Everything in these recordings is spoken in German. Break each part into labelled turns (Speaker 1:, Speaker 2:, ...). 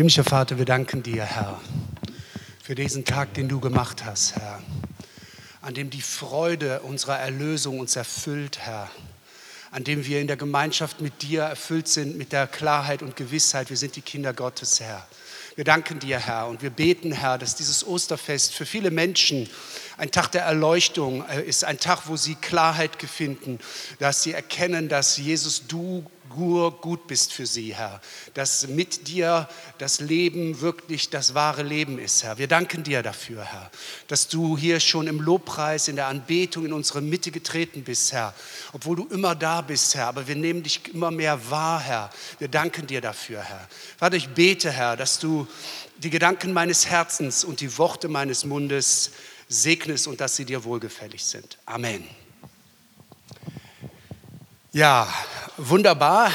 Speaker 1: Himmlischer Vater, wir danken dir, Herr, für diesen Tag, den du gemacht hast, Herr, an dem die Freude unserer Erlösung uns erfüllt, Herr, an dem wir in der Gemeinschaft mit dir erfüllt sind, mit der Klarheit und Gewissheit, wir sind die Kinder Gottes, Herr. Wir danken dir, Herr, und wir beten, Herr, dass dieses Osterfest für viele Menschen ein Tag der Erleuchtung äh, ist, ein Tag, wo sie Klarheit finden, dass sie erkennen, dass Jesus, du gut bist für sie, Herr. Dass mit dir das Leben wirklich das wahre Leben ist, Herr. Wir danken dir dafür, Herr, dass du hier schon im Lobpreis, in der Anbetung in unsere Mitte getreten bist, Herr. Obwohl du immer da bist, Herr, aber wir nehmen dich immer mehr wahr, Herr. Wir danken dir dafür, Herr. Vater, ich bete, Herr, dass du die Gedanken meines Herzens und die Worte meines Mundes segnest und dass sie dir wohlgefällig sind. Amen. Ja, wunderbar.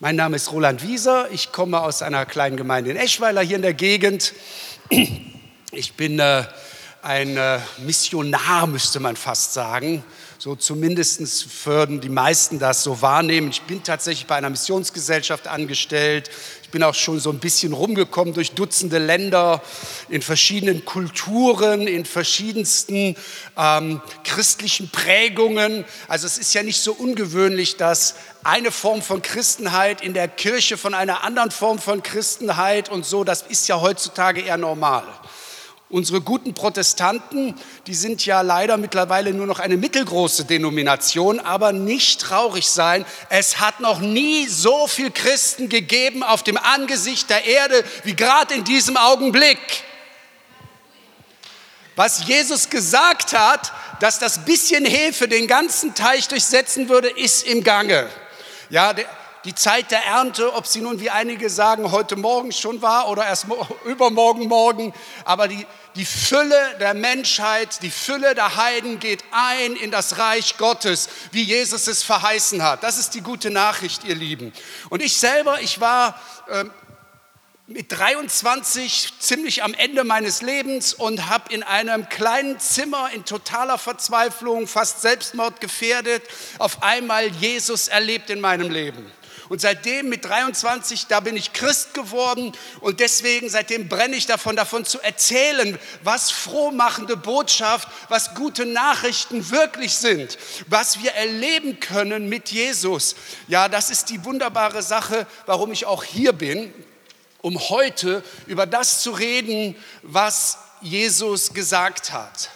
Speaker 1: Mein Name ist Roland Wieser. Ich komme aus einer kleinen Gemeinde in Eschweiler hier in der Gegend. Ich bin äh, ein äh, Missionar, müsste man fast sagen. So zumindest würden die meisten das so wahrnehmen. Ich bin tatsächlich bei einer Missionsgesellschaft angestellt. Ich bin auch schon so ein bisschen rumgekommen durch Dutzende Länder, in verschiedenen Kulturen, in verschiedensten ähm, christlichen Prägungen. Also es ist ja nicht so ungewöhnlich, dass eine Form von Christenheit in der Kirche von einer anderen Form von Christenheit und so, das ist ja heutzutage eher normal. Unsere guten Protestanten, die sind ja leider mittlerweile nur noch eine mittelgroße Denomination, aber nicht traurig sein. Es hat noch nie so viel Christen gegeben auf dem Angesicht der Erde wie gerade in diesem Augenblick. Was Jesus gesagt hat, dass das bisschen Hefe den ganzen Teich durchsetzen würde, ist im Gange. Ja, die Zeit der Ernte, ob sie nun, wie einige sagen, heute Morgen schon war oder erst übermorgen morgen, aber die, die Fülle der Menschheit, die Fülle der Heiden geht ein in das Reich Gottes, wie Jesus es verheißen hat. Das ist die gute Nachricht, ihr Lieben. Und ich selber, ich war äh, mit 23 ziemlich am Ende meines Lebens und habe in einem kleinen Zimmer in totaler Verzweiflung, fast selbstmordgefährdet, auf einmal Jesus erlebt in meinem Leben. Und seitdem mit 23, da bin ich Christ geworden und deswegen seitdem brenne ich davon, davon zu erzählen, was frohmachende Botschaft, was gute Nachrichten wirklich sind, was wir erleben können mit Jesus. Ja, das ist die wunderbare Sache, warum ich auch hier bin, um heute über das zu reden, was Jesus gesagt hat.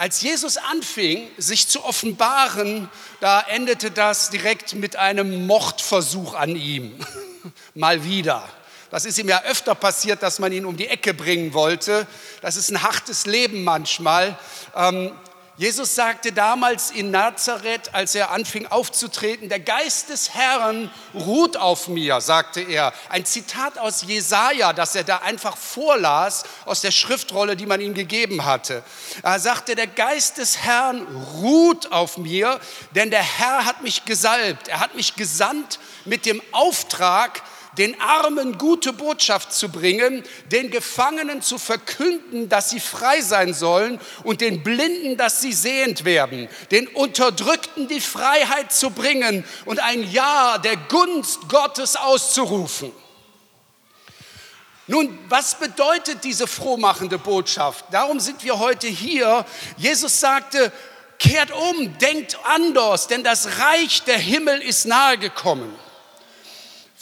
Speaker 1: Als Jesus anfing, sich zu offenbaren, da endete das direkt mit einem Mordversuch an ihm. Mal wieder. Das ist ihm ja öfter passiert, dass man ihn um die Ecke bringen wollte. Das ist ein hartes Leben manchmal. Ähm, Jesus sagte damals in Nazareth, als er anfing aufzutreten, der Geist des Herrn ruht auf mir, sagte er. Ein Zitat aus Jesaja, das er da einfach vorlas aus der Schriftrolle, die man ihm gegeben hatte. Er sagte, der Geist des Herrn ruht auf mir, denn der Herr hat mich gesalbt. Er hat mich gesandt mit dem Auftrag, den Armen gute Botschaft zu bringen, den Gefangenen zu verkünden, dass sie frei sein sollen und den Blinden, dass sie sehend werden, den Unterdrückten die Freiheit zu bringen und ein Ja der Gunst Gottes auszurufen. Nun, was bedeutet diese frohmachende Botschaft? Darum sind wir heute hier. Jesus sagte, kehrt um, denkt anders, denn das Reich der Himmel ist nahe gekommen.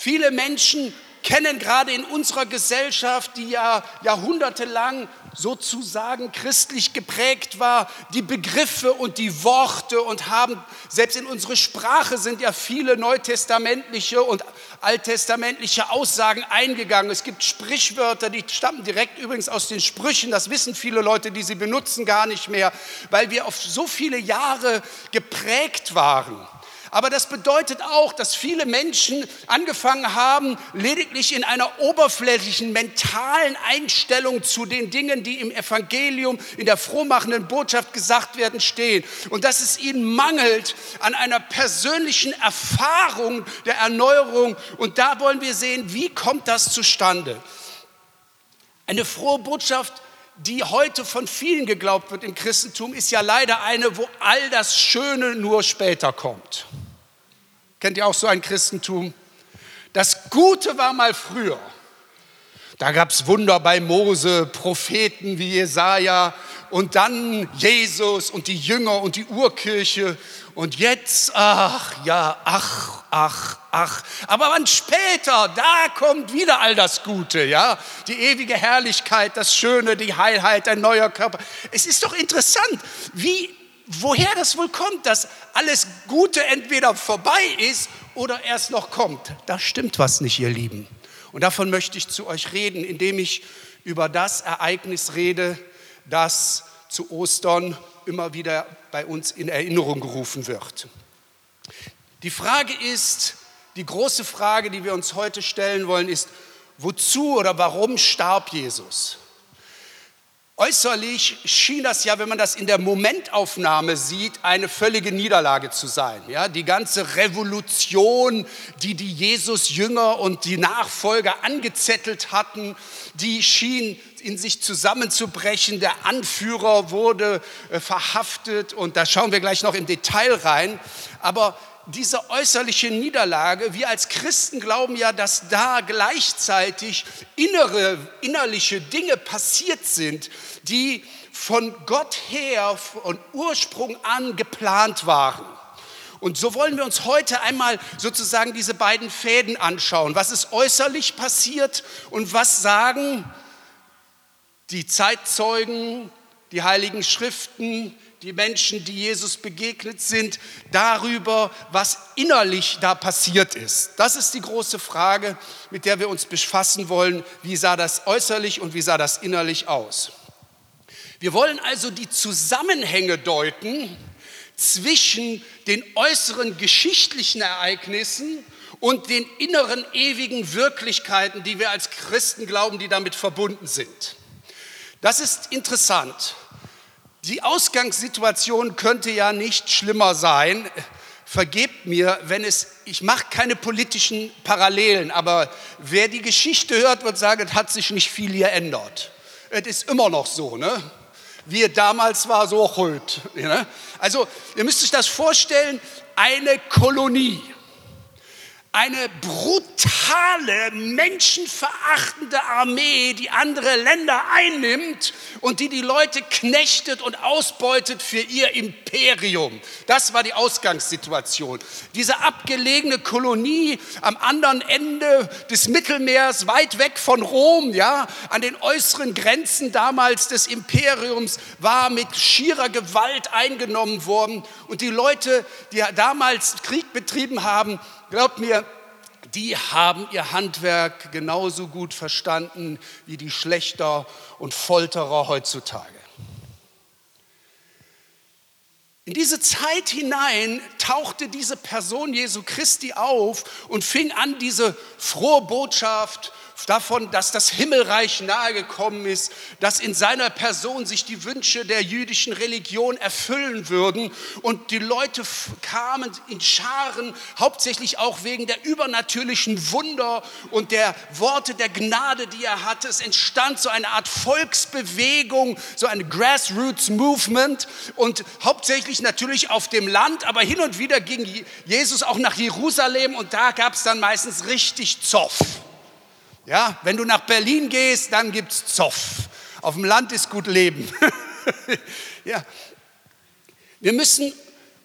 Speaker 1: Viele Menschen kennen gerade in unserer Gesellschaft, die ja jahrhundertelang sozusagen christlich geprägt war, die Begriffe und die Worte und haben, selbst in unsere Sprache sind ja viele neutestamentliche und alttestamentliche Aussagen eingegangen. Es gibt Sprichwörter, die stammen direkt übrigens aus den Sprüchen, das wissen viele Leute, die sie benutzen gar nicht mehr, weil wir auf so viele Jahre geprägt waren. Aber das bedeutet auch, dass viele Menschen angefangen haben, lediglich in einer oberflächlichen mentalen Einstellung zu den Dingen, die im Evangelium, in der frohmachenden Botschaft gesagt werden, stehen. Und dass es ihnen mangelt an einer persönlichen Erfahrung der Erneuerung. Und da wollen wir sehen, wie kommt das zustande? Eine frohe Botschaft die heute von vielen geglaubt wird im Christentum, ist ja leider eine, wo all das Schöne nur später kommt. Kennt ihr auch so ein Christentum? Das Gute war mal früher. Da gab es Wunder bei Mose, Propheten wie Jesaja und dann Jesus und die Jünger und die Urkirche. Und jetzt, ach ja, ach, ach, ach. Aber wann später, da kommt wieder all das Gute, ja. Die ewige Herrlichkeit, das Schöne, die Heilheit, ein neuer Körper. Es ist doch interessant, wie, woher das wohl kommt, dass alles Gute entweder vorbei ist oder erst noch kommt. Da stimmt was nicht, ihr Lieben. Und davon möchte ich zu euch reden, indem ich über das Ereignis rede, das zu Ostern immer wieder bei uns in Erinnerung gerufen wird. Die Frage ist, die große Frage, die wir uns heute stellen wollen, ist, wozu oder warum starb Jesus? Äußerlich schien das ja, wenn man das in der Momentaufnahme sieht, eine völlige Niederlage zu sein. Ja, die ganze Revolution, die die Jesus-Jünger und die Nachfolger angezettelt hatten, die schien in sich zusammenzubrechen. Der Anführer wurde äh, verhaftet und da schauen wir gleich noch im Detail rein. Aber diese äußerliche Niederlage, wir als Christen glauben ja, dass da gleichzeitig innere, innerliche Dinge passiert sind, die von Gott her, von Ursprung an geplant waren. Und so wollen wir uns heute einmal sozusagen diese beiden Fäden anschauen. Was ist äußerlich passiert und was sagen die Zeitzeugen, die heiligen Schriften, die Menschen, die Jesus begegnet sind, darüber, was innerlich da passiert ist. Das ist die große Frage, mit der wir uns befassen wollen. Wie sah das äußerlich und wie sah das innerlich aus? Wir wollen also die Zusammenhänge deuten zwischen den äußeren geschichtlichen Ereignissen und den inneren ewigen Wirklichkeiten, die wir als Christen glauben, die damit verbunden sind. Das ist interessant. Die Ausgangssituation könnte ja nicht schlimmer sein. Vergebt mir, wenn es, ich mache keine politischen Parallelen, aber wer die Geschichte hört, wird sagen, es hat sich nicht viel geändert. Es ist immer noch so, ne? Wie es damals war, so heute. Ne? Also, ihr müsst euch das vorstellen, eine Kolonie eine brutale, menschenverachtende Armee, die andere Länder einnimmt und die die Leute knechtet und ausbeutet für ihr Imperium. Das war die Ausgangssituation. Diese abgelegene Kolonie am anderen Ende des Mittelmeers, weit weg von Rom, ja, an den äußeren Grenzen damals des Imperiums, war mit schierer Gewalt eingenommen worden. Und die Leute, die damals Krieg betrieben haben, Glaubt mir, die haben ihr Handwerk genauso gut verstanden wie die Schlechter und Folterer heutzutage. In diese Zeit hinein tauchte diese Person Jesu Christi auf und fing an, diese frohe Botschaft davon, dass das Himmelreich nahegekommen ist, dass in seiner Person sich die Wünsche der jüdischen Religion erfüllen würden. Und die Leute kamen in Scharen, hauptsächlich auch wegen der übernatürlichen Wunder und der Worte der Gnade, die er hatte. Es entstand so eine Art Volksbewegung, so ein Grassroots Movement und hauptsächlich natürlich auf dem Land, aber hin wieder ging Jesus auch nach Jerusalem und da gab es dann meistens richtig Zoff. Ja, wenn du nach Berlin gehst, dann gibt es Zoff. Auf dem Land ist gut Leben. ja. Wir müssen,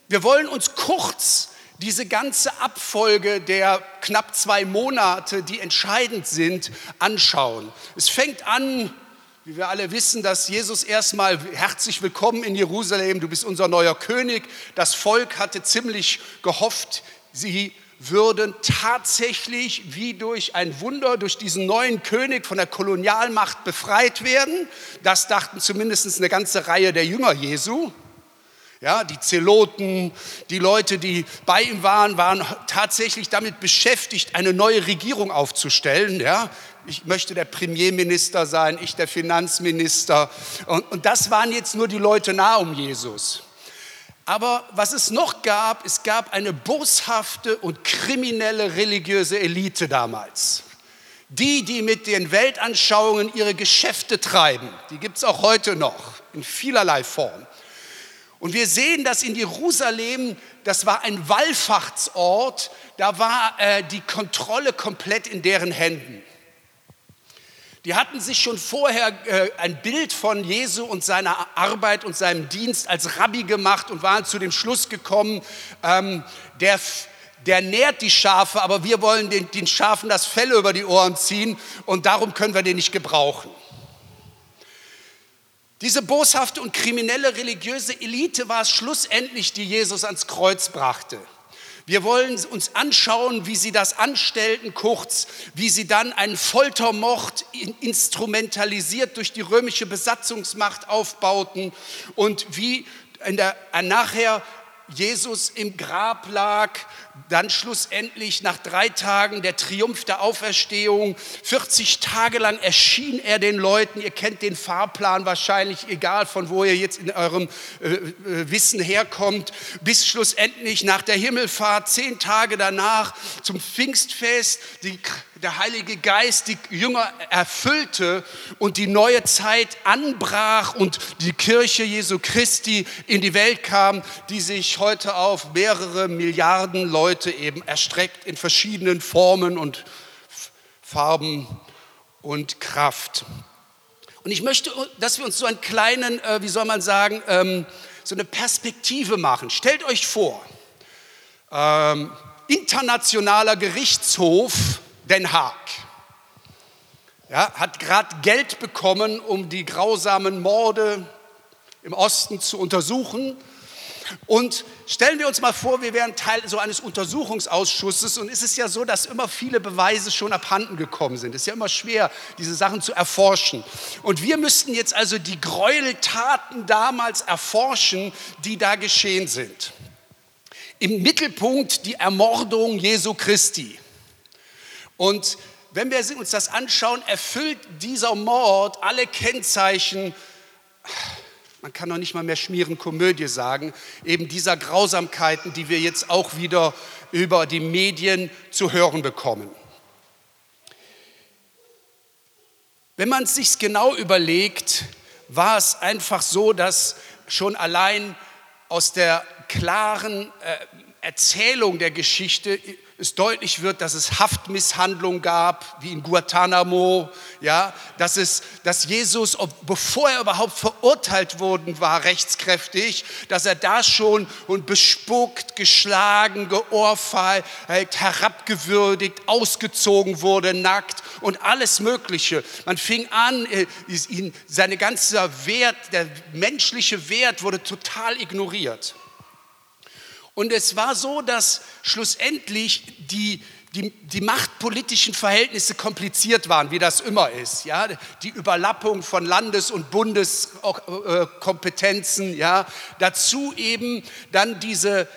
Speaker 1: wir wollen uns kurz diese ganze Abfolge der knapp zwei Monate, die entscheidend sind, anschauen. Es fängt an, wie wir alle wissen, dass Jesus erstmal herzlich willkommen in Jerusalem, du bist unser neuer König. Das Volk hatte ziemlich gehofft, sie würden tatsächlich wie durch ein Wunder, durch diesen neuen König von der Kolonialmacht befreit werden. Das dachten zumindest eine ganze Reihe der Jünger Jesu. Ja, die Zeloten, die Leute, die bei ihm waren, waren tatsächlich damit beschäftigt, eine neue Regierung aufzustellen. Ja, ich möchte der Premierminister sein, ich der Finanzminister. Und, und das waren jetzt nur die Leute nah um Jesus. Aber was es noch gab, es gab eine boshafte und kriminelle religiöse Elite damals. Die, die mit den Weltanschauungen ihre Geschäfte treiben, die gibt es auch heute noch in vielerlei Form. Und wir sehen, dass in Jerusalem, das war ein Wallfahrtsort, da war äh, die Kontrolle komplett in deren Händen. Die hatten sich schon vorher äh, ein Bild von Jesu und seiner Arbeit und seinem Dienst als Rabbi gemacht und waren zu dem Schluss gekommen, ähm, der, der nährt die Schafe, aber wir wollen den, den Schafen das Fell über die Ohren ziehen und darum können wir den nicht gebrauchen. Diese boshafte und kriminelle religiöse Elite war es schlussendlich, die Jesus ans Kreuz brachte. Wir wollen uns anschauen, wie sie das anstellten, kurz, wie sie dann einen Foltermord instrumentalisiert durch die römische Besatzungsmacht aufbauten und wie der, nachher Jesus im Grab lag, dann schlussendlich nach drei Tagen der Triumph der Auferstehung. 40 Tage lang erschien er den Leuten. Ihr kennt den Fahrplan wahrscheinlich, egal von wo ihr jetzt in eurem äh, äh, Wissen herkommt, bis schlussendlich nach der Himmelfahrt, zehn Tage danach zum Pfingstfest, die der Heilige Geist die Jünger erfüllte und die neue Zeit anbrach und die Kirche Jesu Christi in die Welt kam, die sich heute auf mehrere Milliarden Leute eben erstreckt in verschiedenen Formen und Farben und Kraft. Und ich möchte, dass wir uns so einen kleinen, äh, wie soll man sagen, ähm, so eine Perspektive machen. Stellt euch vor, ähm, internationaler Gerichtshof Den Haag. Ja, hat gerade Geld bekommen, um die grausamen Morde im Osten zu untersuchen. Und stellen wir uns mal vor, wir wären Teil so eines Untersuchungsausschusses und es ist ja so, dass immer viele Beweise schon abhanden gekommen sind. Es ist ja immer schwer, diese Sachen zu erforschen. Und wir müssten jetzt also die Gräueltaten damals erforschen, die da geschehen sind. Im Mittelpunkt die Ermordung Jesu Christi. Und wenn wir uns das anschauen, erfüllt dieser Mord alle Kennzeichen, man kann noch nicht mal mehr schmieren Komödie sagen, eben dieser Grausamkeiten, die wir jetzt auch wieder über die Medien zu hören bekommen. Wenn man es sich genau überlegt, war es einfach so, dass schon allein aus der klaren äh, Erzählung der Geschichte es deutlich wird, dass es Haftmisshandlung gab, wie in Guantanamo, ja, dass, es, dass Jesus, bevor er überhaupt verurteilt worden war, rechtskräftig, dass er da schon und bespuckt, geschlagen, geohrfeigt, herabgewürdigt, ausgezogen wurde, nackt und alles Mögliche. Man fing an, äh, ihn, seine ganze Wert, der menschliche Wert wurde total ignoriert. Und es war so, dass schlussendlich die, die, die machtpolitischen Verhältnisse kompliziert waren, wie das immer ist. Ja? Die Überlappung von Landes- und Bundeskompetenzen, ja? dazu eben dann diese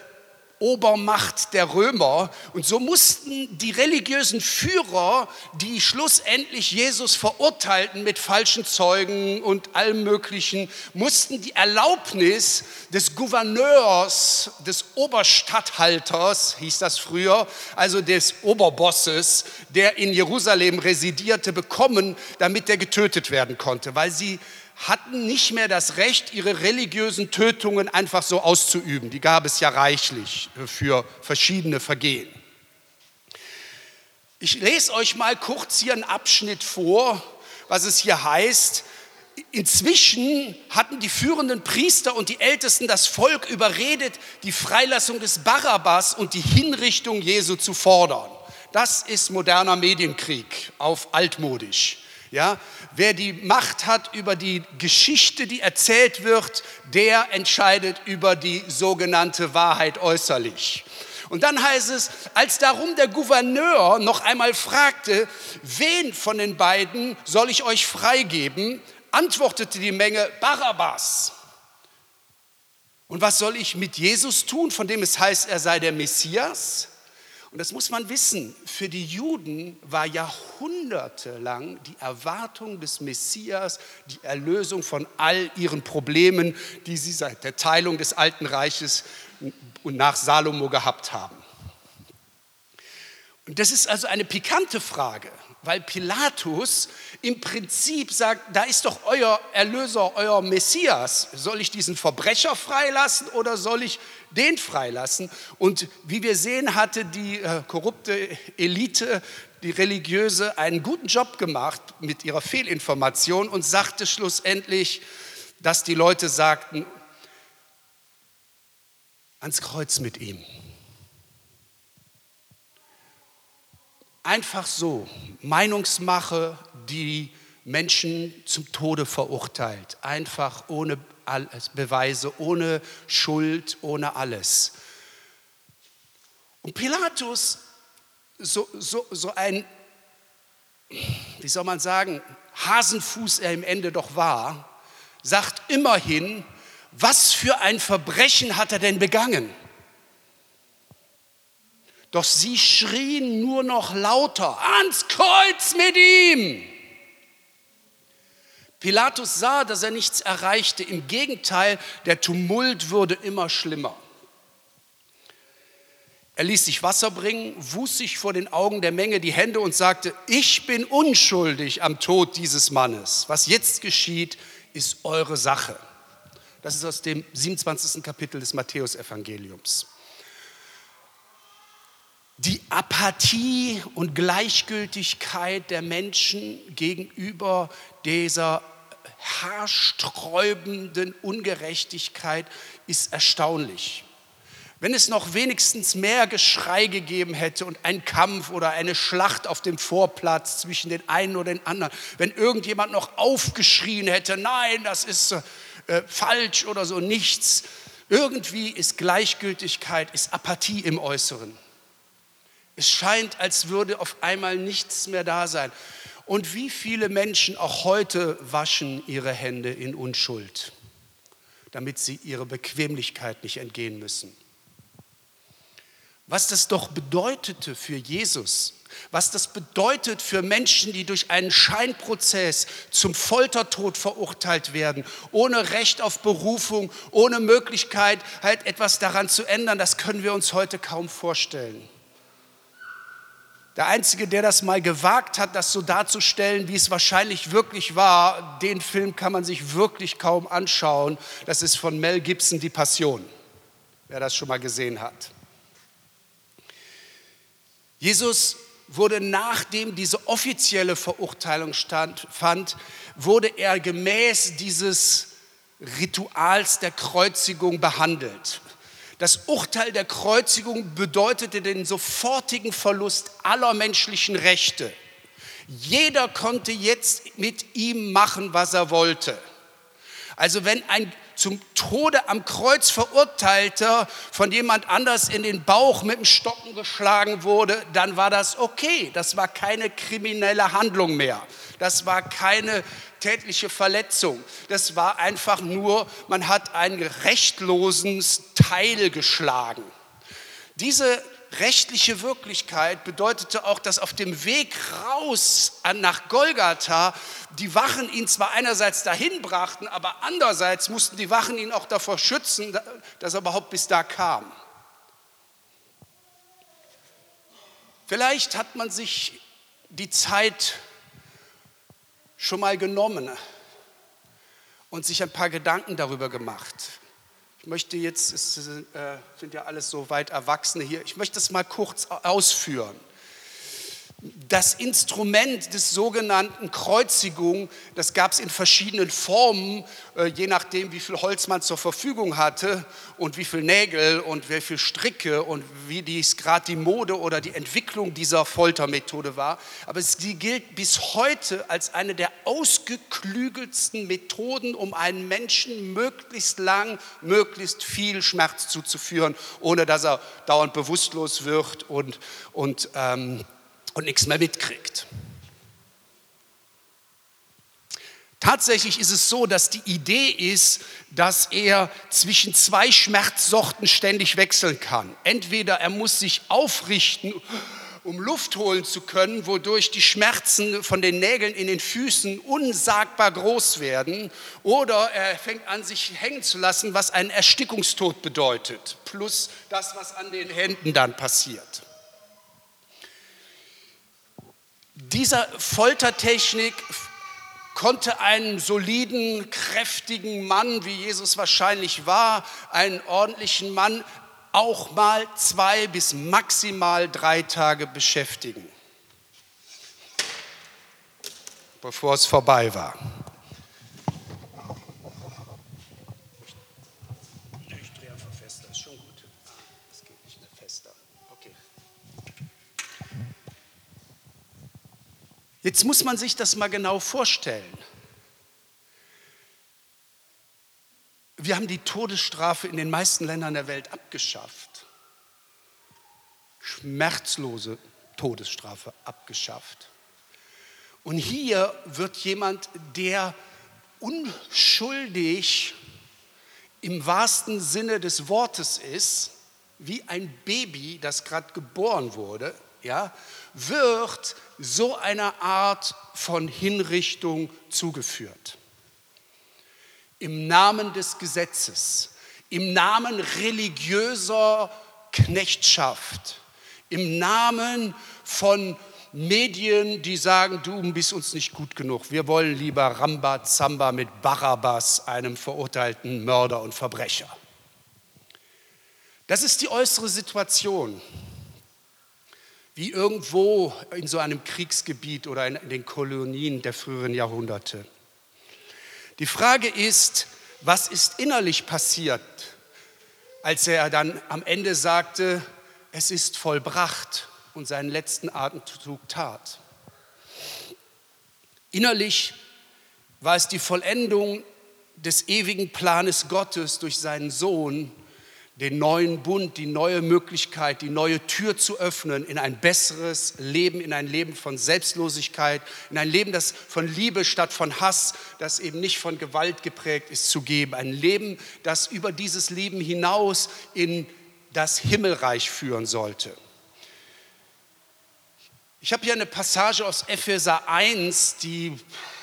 Speaker 1: Obermacht der Römer. Und so mussten die religiösen Führer, die schlussendlich Jesus verurteilten mit falschen Zeugen und allem Möglichen, mussten die Erlaubnis des Gouverneurs, des Oberstatthalters, hieß das früher, also des Oberbosses, der in Jerusalem residierte, bekommen, damit er getötet werden konnte, weil sie hatten nicht mehr das Recht, ihre religiösen Tötungen einfach so auszuüben. Die gab es ja reichlich für verschiedene Vergehen. Ich lese euch mal kurz hier einen Abschnitt vor, was es hier heißt. Inzwischen hatten die führenden Priester und die Ältesten das Volk überredet, die Freilassung des Barabbas und die Hinrichtung Jesu zu fordern. Das ist moderner Medienkrieg auf altmodisch. Ja, wer die Macht hat über die Geschichte, die erzählt wird, der entscheidet über die sogenannte Wahrheit äußerlich. Und dann heißt es, als darum der Gouverneur noch einmal fragte, wen von den beiden soll ich euch freigeben, antwortete die Menge Barabbas. Und was soll ich mit Jesus tun, von dem es heißt, er sei der Messias? Und das muss man wissen, für die Juden war jahrhundertelang die Erwartung des Messias die Erlösung von all ihren Problemen, die sie seit der Teilung des Alten Reiches und nach Salomo gehabt haben. Und das ist also eine pikante Frage, weil Pilatus im Prinzip sagt, da ist doch euer Erlöser, euer Messias. Soll ich diesen Verbrecher freilassen oder soll ich den freilassen? Und wie wir sehen, hatte die äh, korrupte Elite die Religiöse, einen guten Job gemacht mit ihrer Fehlinformation und sagte schlussendlich, dass die Leute sagten, ans Kreuz mit ihm. Einfach so, Meinungsmache, die Menschen zum Tode verurteilt, einfach ohne alles, Beweise, ohne Schuld, ohne alles. Und Pilatus, so, so, so ein, wie soll man sagen, Hasenfuß er im Ende doch war, sagt immerhin, was für ein Verbrechen hat er denn begangen? Doch sie schrien nur noch lauter, ans Kreuz mit ihm! Pilatus sah, dass er nichts erreichte. Im Gegenteil, der Tumult wurde immer schlimmer. Er ließ sich Wasser bringen, wusch sich vor den Augen der Menge die Hände und sagte, ich bin unschuldig am Tod dieses Mannes. Was jetzt geschieht, ist eure Sache. Das ist aus dem 27. Kapitel des Matthäusevangeliums. Die Apathie und Gleichgültigkeit der Menschen gegenüber dieser haarsträubenden Ungerechtigkeit ist erstaunlich. Wenn es noch wenigstens mehr Geschrei gegeben hätte und ein Kampf oder eine Schlacht auf dem Vorplatz zwischen den einen oder den anderen, wenn irgendjemand noch aufgeschrien hätte, nein, das ist äh, falsch oder so, nichts. Irgendwie ist Gleichgültigkeit, ist Apathie im Äußeren. Es scheint, als würde auf einmal nichts mehr da sein. Und wie viele Menschen auch heute waschen ihre Hände in Unschuld, damit sie ihrer Bequemlichkeit nicht entgehen müssen. Was das doch bedeutete für Jesus, was das bedeutet für Menschen, die durch einen Scheinprozess zum Foltertod verurteilt werden, ohne Recht auf Berufung, ohne Möglichkeit, halt etwas daran zu ändern, das können wir uns heute kaum vorstellen. Der Einzige, der das mal gewagt hat, das so darzustellen, wie es wahrscheinlich wirklich war, den Film kann man sich wirklich kaum anschauen. Das ist von Mel Gibson, Die Passion, wer das schon mal gesehen hat. Jesus wurde, nachdem diese offizielle Verurteilung fand, wurde er gemäß dieses Rituals der Kreuzigung behandelt. Das Urteil der Kreuzigung bedeutete den sofortigen Verlust aller menschlichen Rechte. Jeder konnte jetzt mit ihm machen, was er wollte. Also wenn ein zum Tode am Kreuz verurteilter von jemand anders in den Bauch mit dem Stocken geschlagen wurde, dann war das okay. Das war keine kriminelle Handlung mehr. Das war keine tätliche Verletzung. Das war einfach nur, man hat einen rechtlosen Teil geschlagen. Diese rechtliche Wirklichkeit bedeutete auch, dass auf dem Weg raus nach Golgatha die Wachen ihn zwar einerseits dahin brachten, aber andererseits mussten die Wachen ihn auch davor schützen, dass er überhaupt bis da kam. Vielleicht hat man sich die Zeit schon mal genommen und sich ein paar Gedanken darüber gemacht. Ich möchte jetzt, es äh, sind ja alles so weit Erwachsene hier, ich möchte es mal kurz ausführen das Instrument des sogenannten Kreuzigung, das gab es in verschiedenen Formen, äh, je nachdem, wie viel Holz man zur Verfügung hatte und wie viel Nägel und wie viel Stricke und wie dies gerade die Mode oder die Entwicklung dieser Foltermethode war. Aber sie gilt bis heute als eine der ausgeklügelsten Methoden, um einen Menschen möglichst lang, möglichst viel Schmerz zuzuführen, ohne dass er dauernd bewusstlos wird und, und ähm, und nichts mehr mitkriegt. Tatsächlich ist es so, dass die Idee ist, dass er zwischen zwei Schmerzsorten ständig wechseln kann. Entweder er muss sich aufrichten, um Luft holen zu können, wodurch die Schmerzen von den Nägeln in den Füßen unsagbar groß werden, oder er fängt an, sich hängen zu lassen, was einen Erstickungstod bedeutet, plus das, was an den Händen dann passiert. Dieser Foltertechnik konnte einen soliden, kräftigen Mann, wie Jesus wahrscheinlich war, einen ordentlichen Mann, auch mal zwei bis maximal drei Tage beschäftigen, bevor es vorbei war. Jetzt muss man sich das mal genau vorstellen. Wir haben die Todesstrafe in den meisten Ländern der Welt abgeschafft. Schmerzlose Todesstrafe abgeschafft. Und hier wird jemand, der unschuldig im wahrsten Sinne des Wortes ist, wie ein Baby, das gerade geboren wurde, ja, wird so einer Art von Hinrichtung zugeführt. Im Namen des Gesetzes, im Namen religiöser Knechtschaft, im Namen von Medien, die sagen, du bist uns nicht gut genug. Wir wollen lieber Ramba Zamba mit Barabbas, einem verurteilten Mörder und Verbrecher. Das ist die äußere Situation, wie irgendwo in so einem Kriegsgebiet oder in den Kolonien der früheren Jahrhunderte. Die Frage ist, was ist innerlich passiert, als er dann am Ende sagte, es ist vollbracht und seinen letzten Atemzug tat. Innerlich war es die Vollendung des ewigen Planes Gottes durch seinen Sohn, den neuen Bund, die neue Möglichkeit, die neue Tür zu öffnen in ein besseres Leben, in ein Leben von Selbstlosigkeit, in ein Leben, das von Liebe statt von Hass, das eben nicht von Gewalt geprägt ist, zu geben. Ein Leben, das über dieses Leben hinaus in das Himmelreich führen sollte. Ich habe hier eine Passage aus Epheser 1, die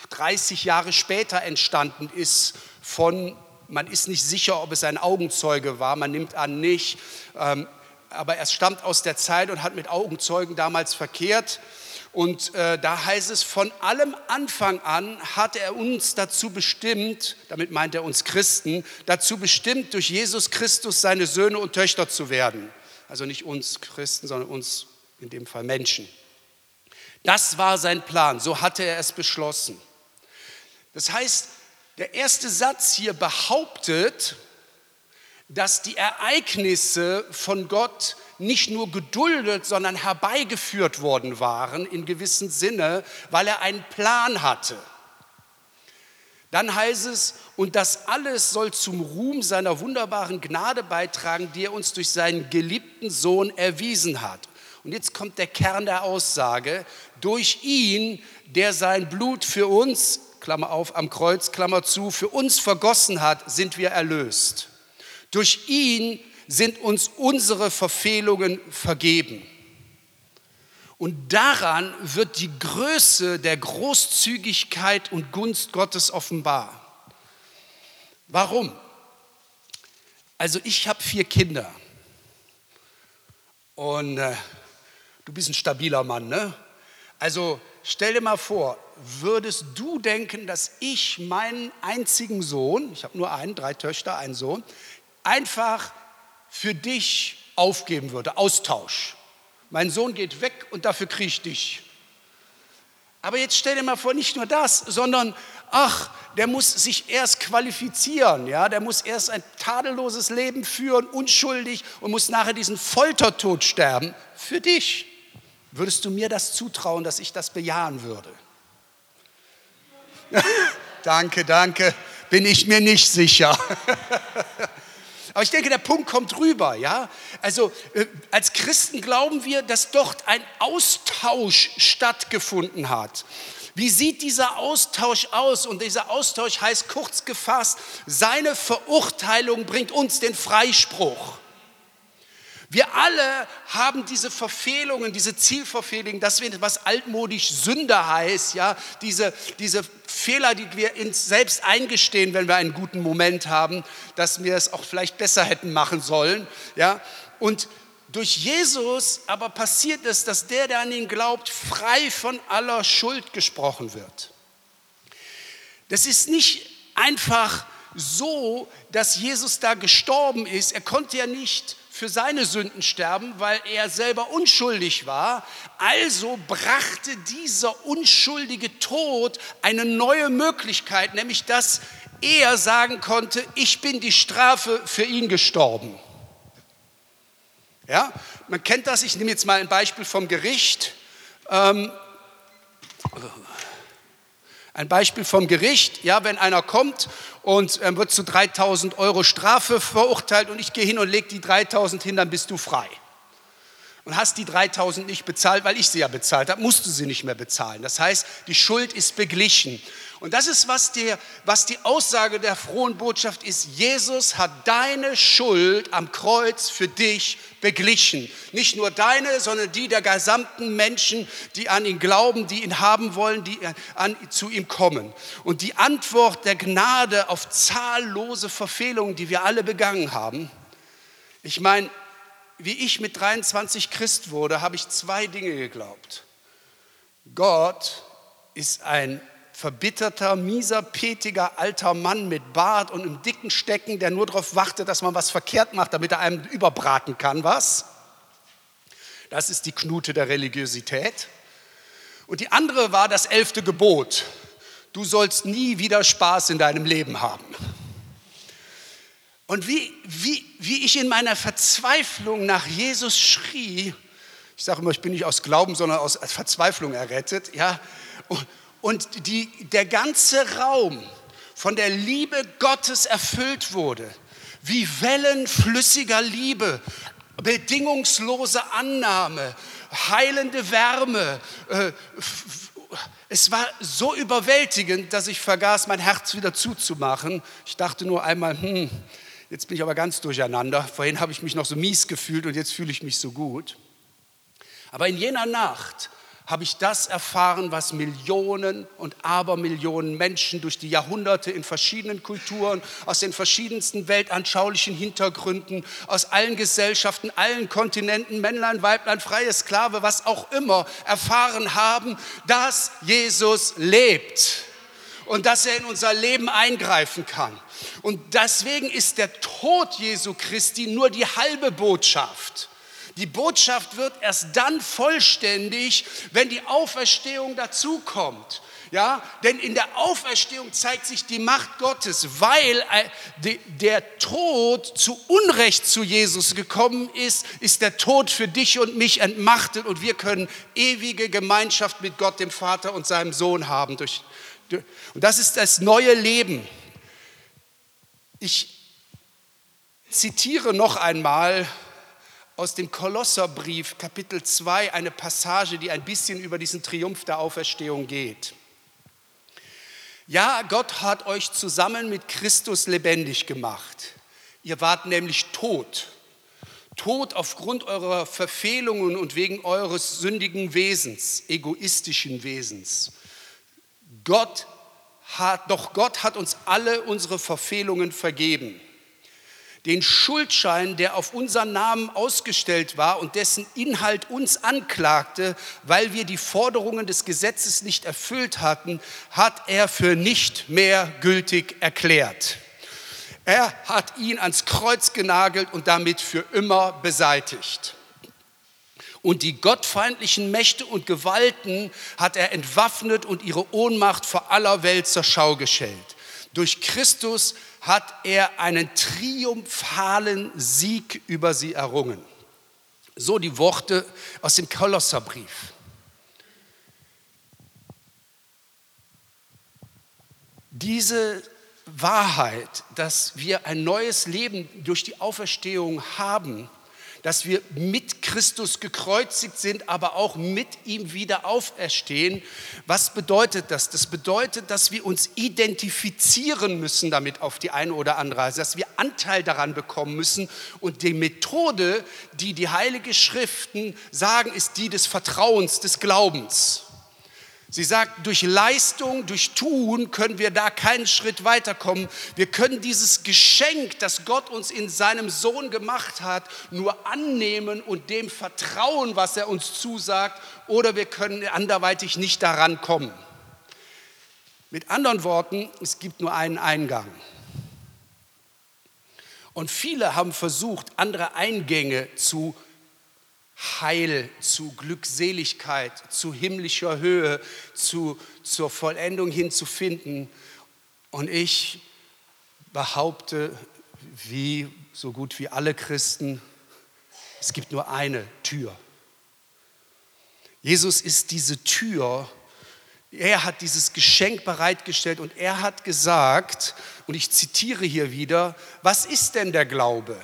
Speaker 1: 30 Jahre später entstanden ist von, man ist nicht sicher, ob es ein Augenzeuge war, man nimmt an nicht, ähm, aber er stammt aus der Zeit und hat mit Augenzeugen damals verkehrt. Und äh, da heißt es, von allem Anfang an hat er uns dazu bestimmt, damit meint er uns Christen, dazu bestimmt, durch Jesus Christus seine Söhne und Töchter zu werden. Also nicht uns Christen, sondern uns in dem Fall Menschen. Das war sein Plan, so hatte er es beschlossen. Das heißt, der erste Satz hier behauptet, dass die Ereignisse von Gott nicht nur geduldet, sondern herbeigeführt worden waren in gewissem Sinne, weil er einen Plan hatte. Dann heißt es, und das alles soll zum Ruhm seiner wunderbaren Gnade beitragen, die er uns durch seinen geliebten Sohn erwiesen hat. Und jetzt kommt der Kern der Aussage, durch ihn, der sein Blut für uns, Klammer auf, am Kreuz, Klammer zu, für uns vergossen hat, sind wir erlöst. Durch ihn sind uns unsere Verfehlungen vergeben. Und daran wird die Größe der Großzügigkeit und Gunst Gottes offenbar. Warum? Also ich habe vier Kinder und äh, Du bist ein stabiler Mann, ne? Also stell dir mal vor, würdest du denken, dass ich meinen einzigen Sohn, ich habe nur einen, drei Töchter, einen Sohn, einfach für dich aufgeben würde, Austausch. Mein Sohn geht weg und dafür kriege ich dich. Aber jetzt stell dir mal vor, nicht nur das, sondern ach, der muss sich erst qualifizieren, ja, der muss erst ein tadelloses Leben führen, unschuldig und muss nachher diesen Foltertod sterben für dich. Würdest du mir das zutrauen, dass ich das bejahen würde? danke, danke, bin ich mir nicht sicher. Aber ich denke, der Punkt kommt rüber, ja? Also äh, als Christen glauben wir, dass dort ein Austausch stattgefunden hat. Wie sieht dieser Austausch aus? Und dieser Austausch heißt kurz gefasst, seine Verurteilung bringt uns den Freispruch. Wir alle haben diese Verfehlungen, diese Zielverfehlungen, das, was altmodisch Sünde heißt, ja, diese, diese Fehler, die wir uns selbst eingestehen, wenn wir einen guten Moment haben, dass wir es auch vielleicht besser hätten machen sollen, ja. Und durch Jesus aber passiert es, dass der, der an ihn glaubt, frei von aller Schuld gesprochen wird. Das ist nicht einfach so, dass Jesus da gestorben ist. Er konnte ja nicht für seine Sünden sterben, weil er selber unschuldig war. Also brachte dieser unschuldige Tod eine neue Möglichkeit, nämlich dass er sagen konnte, ich bin die Strafe für ihn gestorben. Ja, man kennt das, ich nehme jetzt mal ein Beispiel vom Gericht. Ähm, ein Beispiel vom Gericht, ja, wenn einer kommt und ähm, wird zu 3000 Euro Strafe verurteilt und ich gehe hin und lege die 3000 hin, dann bist du frei. Und hast die 3000 nicht bezahlt, weil ich sie ja bezahlt habe, musst du sie nicht mehr bezahlen. Das heißt, die Schuld ist beglichen. Und das ist, was, der, was die Aussage der frohen Botschaft ist. Jesus hat deine Schuld am Kreuz für dich beglichen. Nicht nur deine, sondern die der gesamten Menschen, die an ihn glauben, die ihn haben wollen, die an, zu ihm kommen. Und die Antwort der Gnade auf zahllose Verfehlungen, die wir alle begangen haben, ich meine, wie ich mit 23 Christ wurde, habe ich zwei Dinge geglaubt. Gott ist ein verbitterter, mieser, petiger alter Mann mit Bart und einem dicken Stecken, der nur darauf wartet, dass man was verkehrt macht, damit er einem überbraten kann, was? Das ist die Knute der Religiosität. Und die andere war das elfte Gebot. Du sollst nie wieder Spaß in deinem Leben haben. Und wie, wie, wie ich in meiner Verzweiflung nach Jesus schrie, ich sage immer, ich bin nicht aus Glauben, sondern aus Verzweiflung errettet, ja, und, und die, der ganze Raum von der Liebe Gottes erfüllt wurde, wie Wellen flüssiger Liebe, bedingungslose Annahme, heilende Wärme. Äh, es war so überwältigend, dass ich vergaß, mein Herz wieder zuzumachen. Ich dachte nur einmal, hm, jetzt bin ich aber ganz durcheinander. Vorhin habe ich mich noch so mies gefühlt und jetzt fühle ich mich so gut. Aber in jener Nacht habe ich das erfahren, was Millionen und Abermillionen Menschen durch die Jahrhunderte in verschiedenen Kulturen, aus den verschiedensten weltanschaulichen Hintergründen, aus allen Gesellschaften, allen Kontinenten, Männlein, Weiblein, freie Sklave, was auch immer, erfahren haben, dass Jesus lebt und dass er in unser Leben eingreifen kann. Und deswegen ist der Tod Jesu Christi nur die halbe Botschaft. Die Botschaft wird erst dann vollständig, wenn die Auferstehung dazukommt. Ja, denn in der Auferstehung zeigt sich die Macht Gottes, weil äh, der Tod zu Unrecht zu Jesus gekommen ist, ist der Tod für dich und mich entmachtet und wir können ewige Gemeinschaft mit Gott, dem Vater und seinem Sohn haben. Und das ist das neue Leben. Ich zitiere noch einmal aus dem Kolosserbrief Kapitel 2 eine Passage, die ein bisschen über diesen Triumph der Auferstehung geht. Ja, Gott hat euch zusammen mit Christus lebendig gemacht. Ihr wart nämlich tot. Tot aufgrund eurer Verfehlungen und wegen eures sündigen Wesens, egoistischen Wesens. Gott hat, doch Gott hat uns alle unsere Verfehlungen vergeben den Schuldschein, der auf unseren Namen ausgestellt war und dessen Inhalt uns anklagte, weil wir die Forderungen des Gesetzes nicht erfüllt hatten, hat er für nicht mehr gültig erklärt. Er hat ihn ans Kreuz genagelt und damit für immer beseitigt. Und die gottfeindlichen Mächte und Gewalten hat er entwaffnet und ihre Ohnmacht vor aller Welt zur Schau gestellt. Durch Christus hat er einen triumphalen Sieg über sie errungen. So die Worte aus dem Kolosserbrief. Diese Wahrheit, dass wir ein neues Leben durch die Auferstehung haben, dass wir mit Christus gekreuzigt sind, aber auch mit ihm wieder auferstehen. Was bedeutet das? Das bedeutet, dass wir uns identifizieren müssen damit auf die eine oder andere Weise, dass wir Anteil daran bekommen müssen. Und die Methode, die die Heilige Schriften sagen, ist die des Vertrauens, des Glaubens. Sie sagt, durch Leistung, durch Tun können wir da keinen Schritt weiterkommen. Wir können dieses Geschenk, das Gott uns in seinem Sohn gemacht hat, nur annehmen und dem vertrauen, was er uns zusagt, oder wir können anderweitig nicht daran kommen. Mit anderen Worten, es gibt nur einen Eingang. Und viele haben versucht, andere Eingänge zu Heil, zu Glückseligkeit, zu himmlischer Höhe, zu, zur Vollendung hinzufinden. Und ich behaupte, wie so gut wie alle Christen, es gibt nur eine Tür. Jesus ist diese Tür, er hat dieses Geschenk bereitgestellt und er hat gesagt, und ich zitiere hier wieder, was ist denn der Glaube?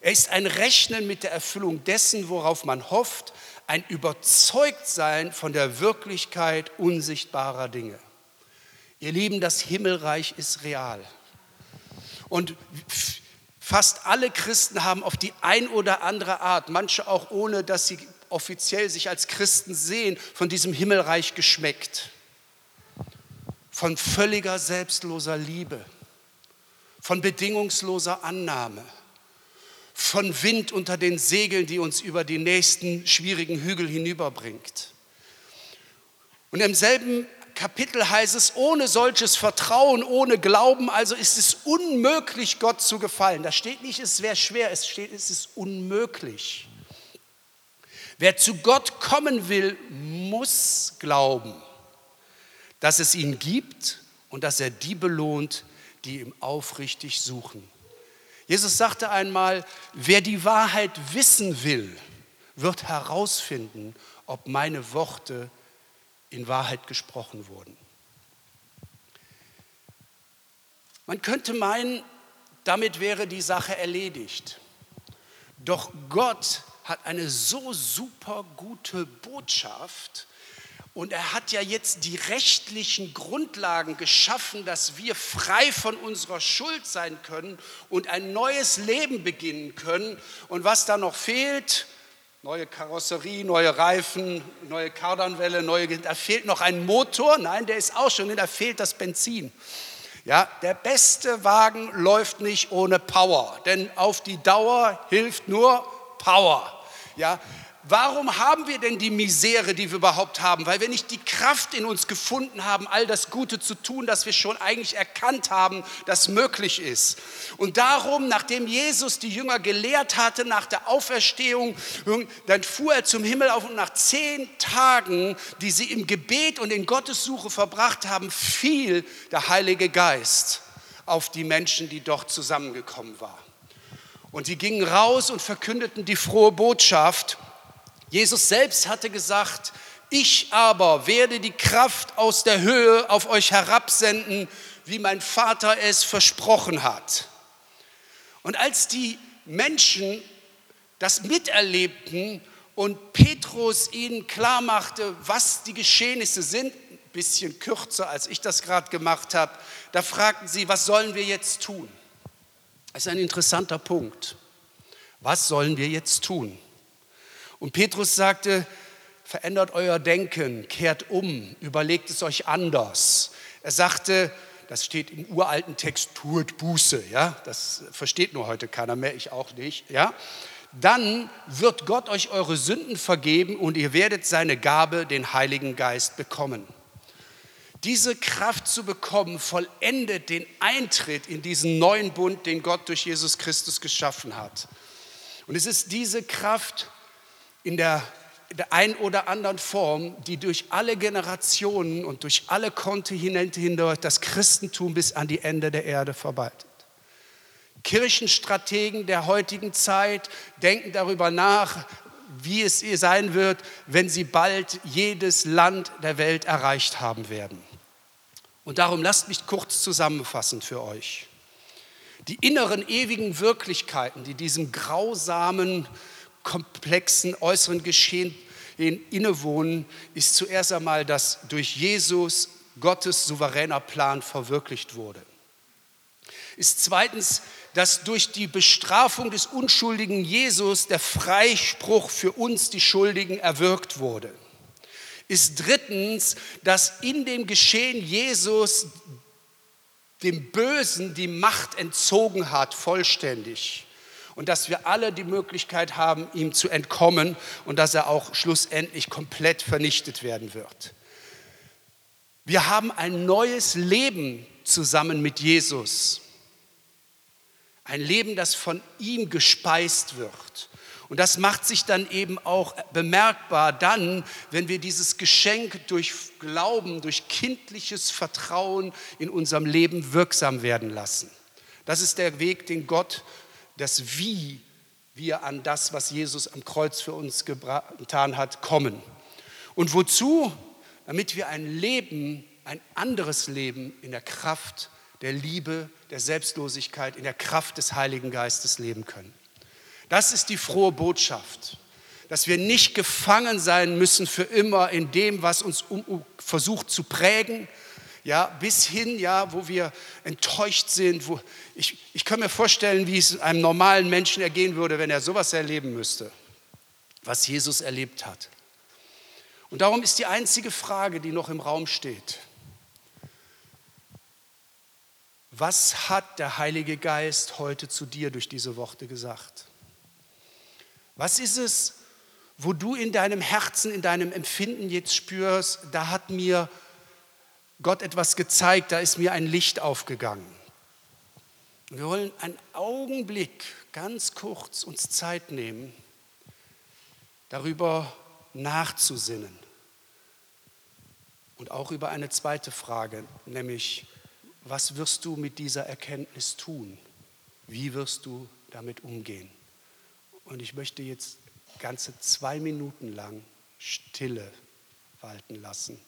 Speaker 1: Er ist ein Rechnen mit der Erfüllung dessen, worauf man hofft, ein Überzeugtsein von der Wirklichkeit unsichtbarer Dinge. Ihr Lieben, das Himmelreich ist real. Und fast alle Christen haben auf die ein oder andere Art, manche auch ohne, dass sie offiziell sich als Christen sehen, von diesem Himmelreich geschmeckt. Von völliger selbstloser Liebe, von bedingungsloser Annahme, von Wind unter den Segeln, die uns über die nächsten schwierigen Hügel hinüberbringt. Und im selben Kapitel heißt es, ohne solches Vertrauen, ohne Glauben, also ist es unmöglich, Gott zu gefallen. Da steht nicht, es wäre schwer, es steht, es ist unmöglich. Wer zu Gott kommen will, muss glauben, dass es ihn gibt und dass er die belohnt, die ihm aufrichtig suchen. Jesus sagte einmal, wer die Wahrheit wissen will, wird herausfinden, ob meine Worte in Wahrheit gesprochen wurden. Man könnte meinen, damit wäre die Sache erledigt. Doch Gott hat eine so super gute Botschaft, und er hat ja jetzt die rechtlichen Grundlagen geschaffen, dass wir frei von unserer Schuld sein können und ein neues Leben beginnen können. Und was da noch fehlt, neue Karosserie, neue Reifen, neue Kardanwelle, neue, da fehlt noch ein Motor. Nein, der ist auch schon, da fehlt das Benzin. Ja, der beste Wagen läuft nicht ohne Power, denn auf die Dauer hilft nur Power. Ja, Warum haben wir denn die Misere, die wir überhaupt haben? Weil wir nicht die Kraft in uns gefunden haben, all das Gute zu tun, das wir schon eigentlich erkannt haben, das möglich ist. Und darum, nachdem Jesus die Jünger gelehrt hatte nach der Auferstehung, dann fuhr er zum Himmel auf und nach zehn Tagen, die sie im Gebet und in Gottessuche verbracht haben, fiel der Heilige Geist auf die Menschen, die dort zusammengekommen waren. Und die gingen raus und verkündeten die frohe Botschaft. Jesus selbst hatte gesagt, ich aber werde die Kraft aus der Höhe auf euch herabsenden, wie mein Vater es versprochen hat. Und als die Menschen das miterlebten und Petrus ihnen klar machte, was die Geschehnisse sind, ein bisschen kürzer als ich das gerade gemacht habe, da fragten sie, was sollen wir jetzt tun? Das ist ein interessanter Punkt. Was sollen wir jetzt tun? Und Petrus sagte, verändert euer Denken, kehrt um, überlegt es euch anders. Er sagte, das steht im uralten Text, tut Buße, ja, das versteht nur heute keiner mehr, ich auch nicht, ja. Dann wird Gott euch eure Sünden vergeben und ihr werdet seine Gabe, den Heiligen Geist, bekommen. Diese Kraft zu bekommen, vollendet den Eintritt in diesen neuen Bund, den Gott durch Jesus Christus geschaffen hat. Und es ist diese Kraft, in der, der ein oder anderen Form, die durch alle Generationen und durch alle Kontinente hindurch das Christentum bis an die Ende der Erde verbreitet. Kirchenstrategen der heutigen Zeit denken darüber nach, wie es sein wird, wenn sie bald jedes Land der Welt erreicht haben werden. Und darum lasst mich kurz zusammenfassen für euch. Die inneren ewigen Wirklichkeiten, die diesem grausamen komplexen äußeren Geschehen innewohnen, ist zuerst einmal, dass durch Jesus Gottes souveräner Plan verwirklicht wurde. Ist zweitens, dass durch die Bestrafung des unschuldigen Jesus der Freispruch für uns, die Schuldigen, erwirkt wurde. Ist drittens, dass in dem Geschehen Jesus dem Bösen die Macht entzogen hat, vollständig und dass wir alle die Möglichkeit haben, ihm zu entkommen und dass er auch schlussendlich komplett vernichtet werden wird. Wir haben ein neues Leben zusammen mit Jesus. Ein Leben, das von ihm gespeist wird. Und das macht sich dann eben auch bemerkbar dann, wenn wir dieses Geschenk durch Glauben, durch kindliches Vertrauen in unserem Leben wirksam werden lassen. Das ist der Weg, den Gott, das Wie wir an das, was Jesus am Kreuz für uns getan hat, kommen. Und wozu? Damit wir ein Leben, ein anderes Leben in der Kraft der Liebe, der Selbstlosigkeit, in der Kraft des Heiligen Geistes leben können. Das ist die frohe Botschaft, dass wir nicht gefangen sein müssen für immer in dem, was uns versucht zu prägen, ja, bis hin, ja, wo wir enttäuscht sind. Wo ich, ich kann mir vorstellen, wie es einem normalen Menschen ergehen würde, wenn er sowas erleben müsste, was Jesus erlebt hat. Und darum ist die einzige Frage, die noch im Raum steht, was hat der Heilige Geist heute zu dir durch diese Worte gesagt? Was ist es, wo du in deinem Herzen, in deinem Empfinden jetzt spürst, da hat mir Gott etwas gezeigt, da ist mir ein Licht aufgegangen. Wir wollen einen Augenblick, ganz kurz, uns Zeit nehmen, darüber nachzusinnen. Und auch über eine zweite Frage, nämlich, was wirst du mit dieser Erkenntnis tun? Wie wirst du damit umgehen? Und ich möchte jetzt ganze zwei Minuten lang Stille walten lassen.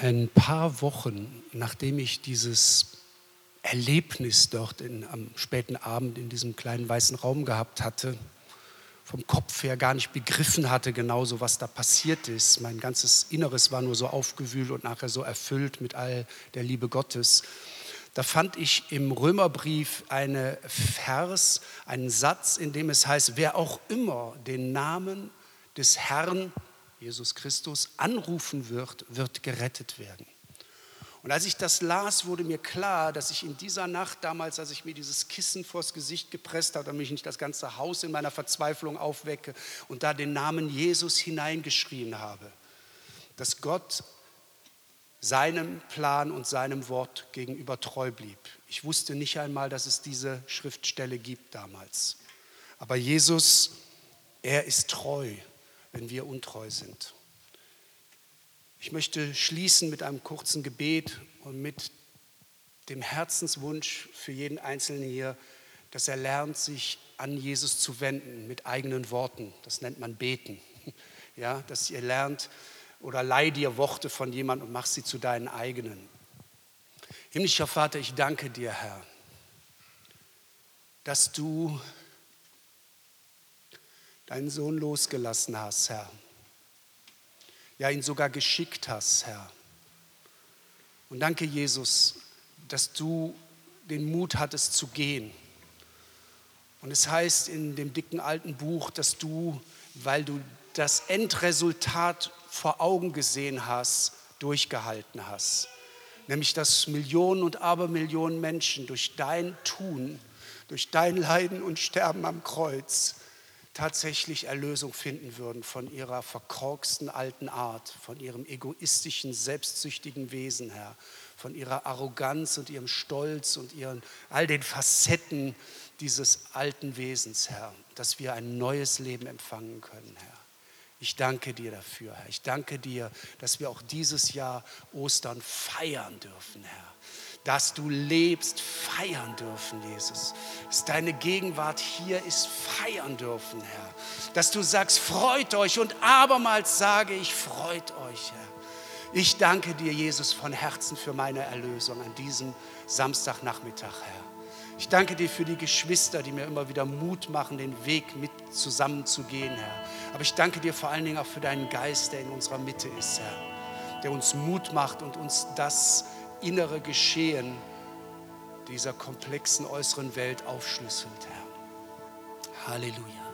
Speaker 1: Ein paar Wochen, nachdem ich dieses Erlebnis dort in, am späten Abend in diesem kleinen weißen Raum gehabt hatte, vom Kopf her gar nicht begriffen hatte, genauso was da passiert ist. Mein ganzes Inneres war nur so aufgewühlt und nachher so erfüllt mit all der Liebe Gottes. Da fand ich im Römerbrief einen Vers, einen Satz, in dem es heißt, wer auch immer den Namen des Herrn Jesus Christus, anrufen wird, wird gerettet werden. Und als ich das las, wurde mir klar, dass ich in dieser Nacht damals, als ich mir dieses Kissen vors Gesicht gepresst habe, damit ich nicht das ganze Haus in meiner Verzweiflung aufwecke und da den Namen Jesus hineingeschrien habe, dass Gott seinem Plan und seinem Wort gegenüber treu blieb. Ich wusste nicht einmal, dass es diese Schriftstelle gibt damals. Aber Jesus, er ist treu wenn wir untreu sind. Ich möchte schließen mit einem kurzen Gebet und mit dem Herzenswunsch für jeden Einzelnen hier, dass er lernt, sich an Jesus zu wenden mit eigenen Worten. Das nennt man Beten. Ja, dass ihr lernt, oder leih dir Worte von jemandem und mach sie zu deinen eigenen. Himmlischer Vater, ich danke dir, Herr, dass du deinen Sohn losgelassen hast, Herr. Ja, ihn sogar geschickt hast, Herr. Und danke, Jesus, dass du den Mut hattest zu gehen. Und es heißt in dem dicken alten Buch, dass du, weil du das Endresultat vor Augen gesehen hast, durchgehalten hast. Nämlich, dass Millionen und Abermillionen Menschen durch dein Tun, durch dein Leiden und Sterben am Kreuz tatsächlich Erlösung finden würden von ihrer verkorksten alten Art, von ihrem egoistischen, selbstsüchtigen Wesen, Herr, von ihrer Arroganz und ihrem Stolz und ihren, all den Facetten dieses alten Wesens, Herr, dass wir ein neues Leben empfangen können, Herr. Ich danke dir dafür, Herr. Ich danke dir, dass wir auch dieses Jahr Ostern feiern dürfen, Herr. Dass du lebst, feiern dürfen, Jesus. Dass deine Gegenwart hier ist, feiern dürfen, Herr. Dass du sagst, freut euch und abermals sage ich, freut euch, Herr. Ich danke dir, Jesus, von Herzen für meine Erlösung an diesem Samstagnachmittag, Herr. Ich danke dir für die Geschwister, die mir immer wieder Mut machen, den Weg mit zusammenzugehen, Herr. Aber ich danke dir vor allen Dingen auch für deinen Geist, der in unserer Mitte ist, Herr. Der uns Mut macht und uns das innere Geschehen dieser komplexen äußeren Welt aufschlüsselt, Herr. Halleluja.